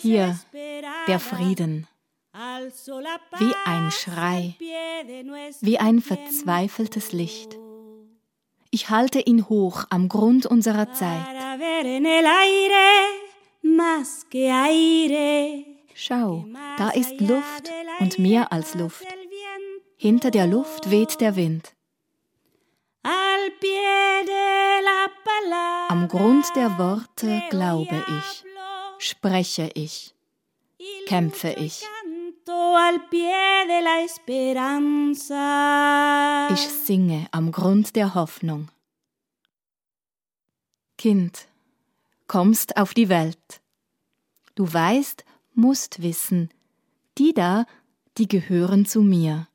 Hier der Frieden, wie ein Schrei, wie ein verzweifeltes Licht. Ich halte ihn hoch am Grund unserer Zeit. Schau, da ist Luft und mehr als Luft. Hinter der Luft weht der Wind. Am Grund der Worte glaube ich, spreche ich, kämpfe ich. Ich singe am Grund der Hoffnung. Kind, kommst auf die Welt. Du weißt, musst wissen, die da, die gehören zu mir.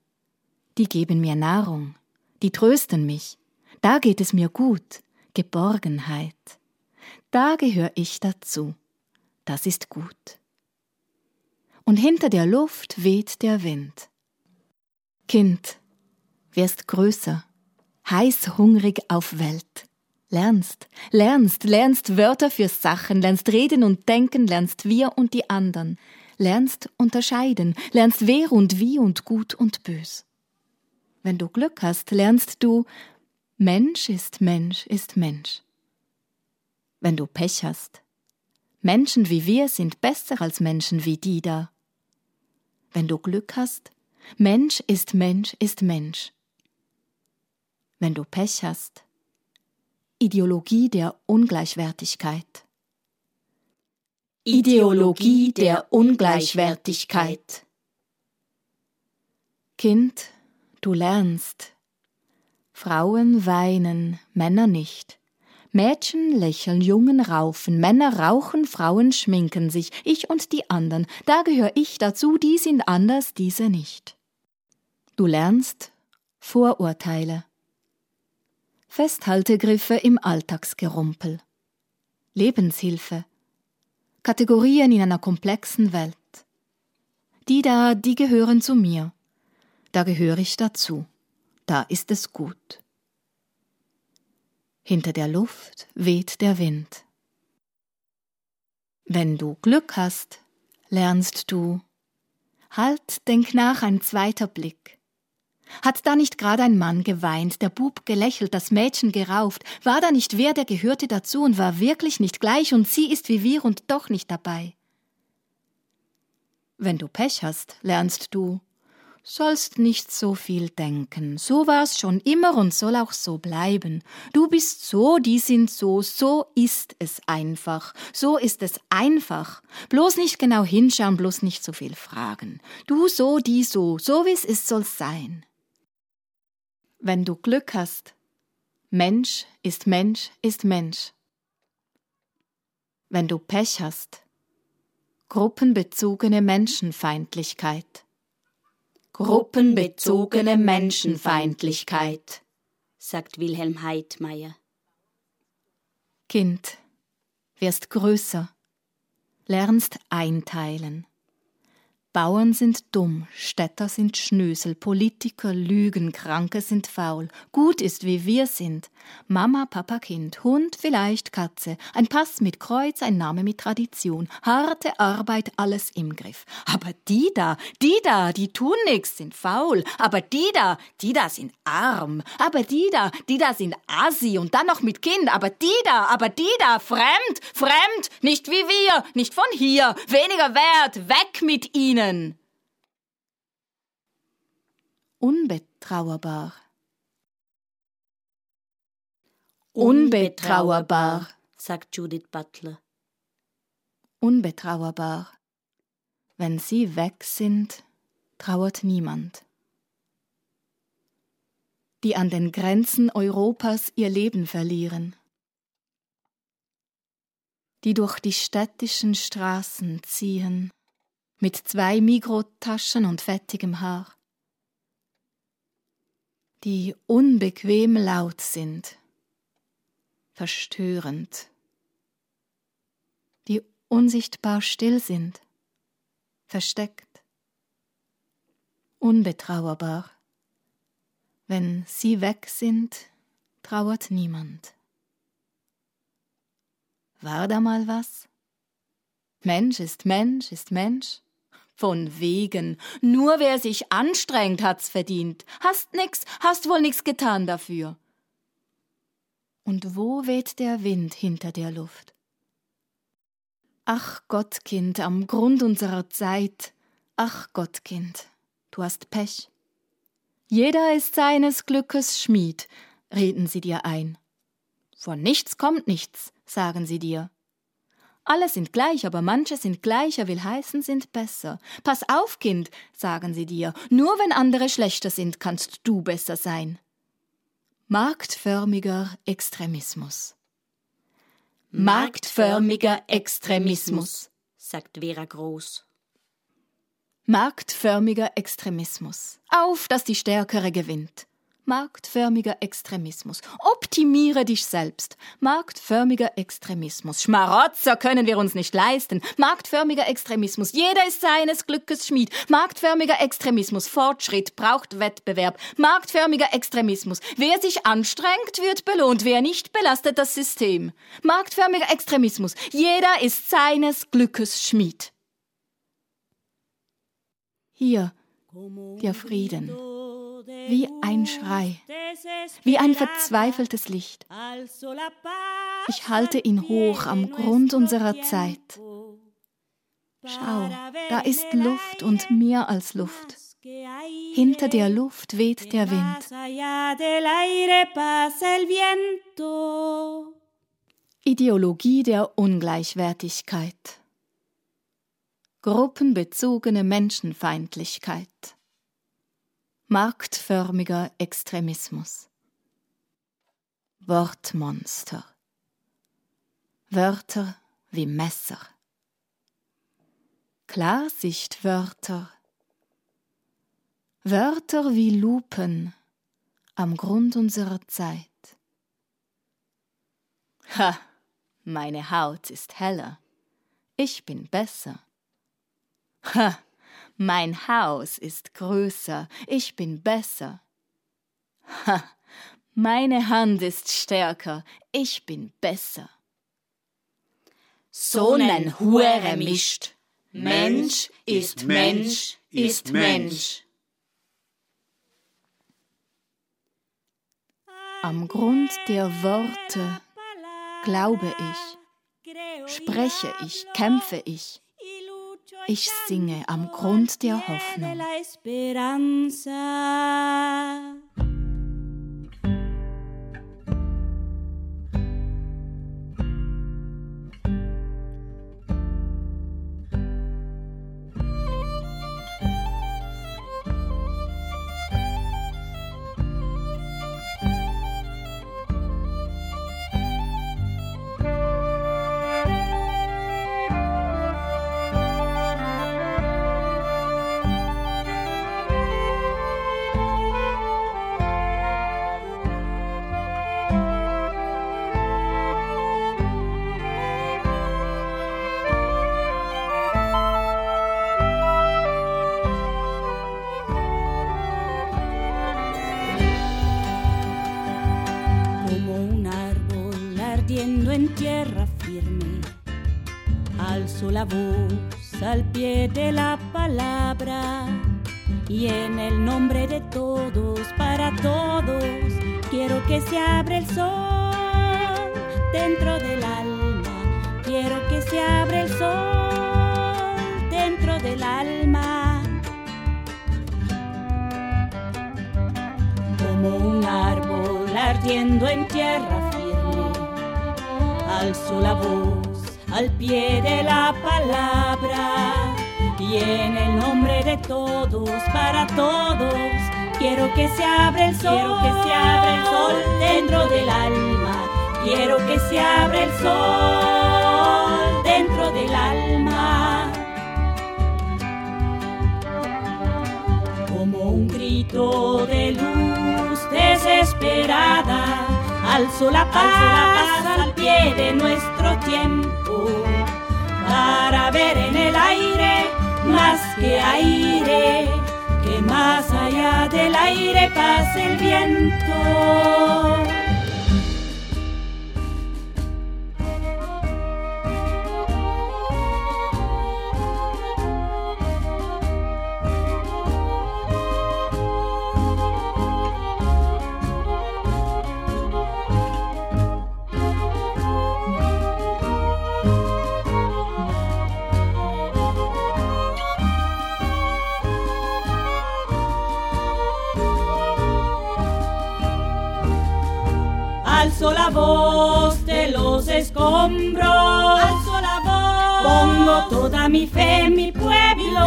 Die geben mir Nahrung, die trösten mich. Da geht es mir gut, Geborgenheit. Da gehöre ich dazu. Das ist gut. Und hinter der Luft weht der Wind. Kind, wirst größer, heiß hungrig auf Welt. Lernst, lernst, lernst Wörter für Sachen, lernst reden und denken, lernst wir und die anderen, lernst unterscheiden, lernst wer und wie und gut und bös. Wenn du Glück hast, lernst du Mensch ist Mensch ist Mensch. Wenn du Pech hast, Menschen wie wir sind besser als Menschen wie die da. Wenn du Glück hast, Mensch ist Mensch ist Mensch. Wenn du Pech hast, Ideologie der Ungleichwertigkeit. Ideologie der Ungleichwertigkeit. Kind, du lernst, Frauen weinen, Männer nicht. Mädchen lächeln, Jungen raufen, Männer rauchen, Frauen schminken sich, ich und die anderen, da gehöre ich dazu, die sind anders, diese nicht. Du lernst Vorurteile. Festhaltegriffe im Alltagsgerumpel. Lebenshilfe. Kategorien in einer komplexen Welt. Die da, die gehören zu mir. Da gehöre ich dazu da ist es gut. Hinter der Luft weht der Wind. Wenn du Glück hast, lernst du. Halt, denk nach, ein zweiter Blick. Hat da nicht gerade ein Mann geweint, der Bub gelächelt, das Mädchen gerauft, war da nicht wer, der gehörte dazu und war wirklich nicht gleich und sie ist wie wir und doch nicht dabei? Wenn du Pech hast, lernst du, sollst nicht so viel denken. So war's schon immer und soll auch so bleiben. Du bist so, die sind so, so ist es einfach. So ist es einfach. Bloß nicht genau hinschauen, bloß nicht so viel fragen. Du so, die so, so wie's ist, soll's sein. Wenn du Glück hast, Mensch ist Mensch ist Mensch. Wenn du Pech hast, gruppenbezogene Menschenfeindlichkeit Gruppenbezogene Menschenfeindlichkeit, sagt Wilhelm Heidmeier. Kind, wirst größer, lernst einteilen, Bauern sind dumm, Städter sind Schnösel, Politiker lügen, Kranke sind faul. Gut ist, wie wir sind. Mama, Papa, Kind, Hund, vielleicht Katze, ein Pass mit Kreuz, ein Name mit Tradition, harte Arbeit, alles im Griff. Aber die da, die da, die tun nix, sind faul. Aber die da, die da sind arm. Aber die da, die da sind assi und dann noch mit Kind. Aber die da, aber die da, fremd, fremd, nicht wie wir, nicht von hier, weniger wert, weg mit ihnen ihnen. Unbetrauerbar. Unbetrauerbar, sagt Judith Butler. Unbetrauerbar. Wenn sie weg sind, trauert niemand. Die an den Grenzen Europas ihr Leben verlieren. Die durch die städtischen Straßen ziehen mit zwei Migrotaschen und fettigem Haar, die unbequem laut sind, verstörend, die unsichtbar still sind, versteckt, unbetrauerbar. Wenn sie weg sind, trauert niemand. War da mal was? Mensch ist Mensch ist Mensch. Von wegen. Nur wer sich anstrengt, hat's verdient. Hast nix, hast wohl nix getan dafür. Und wo weht der Wind hinter der Luft? Ach Gottkind, am Grund unserer Zeit. Ach Gottkind, du hast Pech. Jeder ist seines Glückes Schmied, reden sie dir ein. Von nichts kommt nichts, sagen sie dir. Alle sind gleich, aber manche sind gleicher, will heißen, sind besser. Pass auf, Kind, sagen sie dir, nur wenn andere schlechter sind, kannst du besser sein. Marktförmiger Extremismus. Marktförmiger Extremismus, sagt Vera Groß. Marktförmiger Extremismus. Auf, dass die Stärkere gewinnt marktförmiger Extremismus. Optimiere dich selbst. Marktförmiger Extremismus. Schmarotzer können wir uns nicht leisten. Marktförmiger Extremismus. Jeder ist seines Glückes Schmied. Marktförmiger Extremismus. Fortschritt braucht Wettbewerb. Marktförmiger Extremismus. Wer sich anstrengt, wird belohnt. Wer nicht, belastet das System. Marktförmiger Extremismus. Jeder ist seines Glückes Schmied. Hier der Frieden wie ein Schrei, wie ein verzweifeltes Licht. Ich halte ihn hoch am Grund unserer Zeit. Schau, da ist Luft und mehr als Luft. Hinter der Luft weht der Wind. Ideologie der Ungleichwertigkeit. Gruppenbezogene Menschenfeindlichkeit marktförmiger Extremismus. Wortmonster. Wörter wie Messer. Klarsichtwörter. Wörter wie Lupen am Grund unserer Zeit. Ha, meine Haut ist heller. Ich bin besser. Ha, mein Haus ist größer, ich bin besser. Ha, meine Hand ist stärker, ich bin besser. Sonnen Hure mischt. Mensch ist Mensch ist Mensch. Am Grund der Worte glaube ich, spreche ich, kämpfe ich, ich singe am Grund der Hoffnung. Al pie de la palabra y en el nombre de todos, para todos, quiero que se abra el sol dentro del alma, quiero que se abra el sol dentro del alma. Como un árbol ardiendo en tierra firme, alzo la voz al pie de la palabra y en el nombre de todos, para todos, quiero que se abra el sol, quiero que se abra el sol dentro del alma, quiero que se abra el sol dentro del alma. Como un grito de luz desesperada, alzo la paz al pie de nuestro tiempo para ver en el aire más que aire, que más allá del aire pase el viento. Alzo la voz de los escombros. Alzo la voz. Pongo toda mi fe en mi pueblo.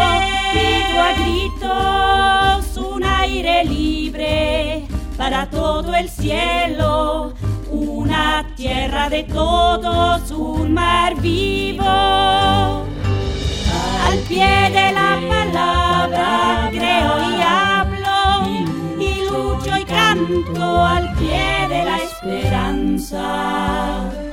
Pido a gritos un aire libre para todo el cielo. Una tierra de todos, un mar vivo. Al pie de la palabra creo y hablo y lucho y canto al pie esperanza.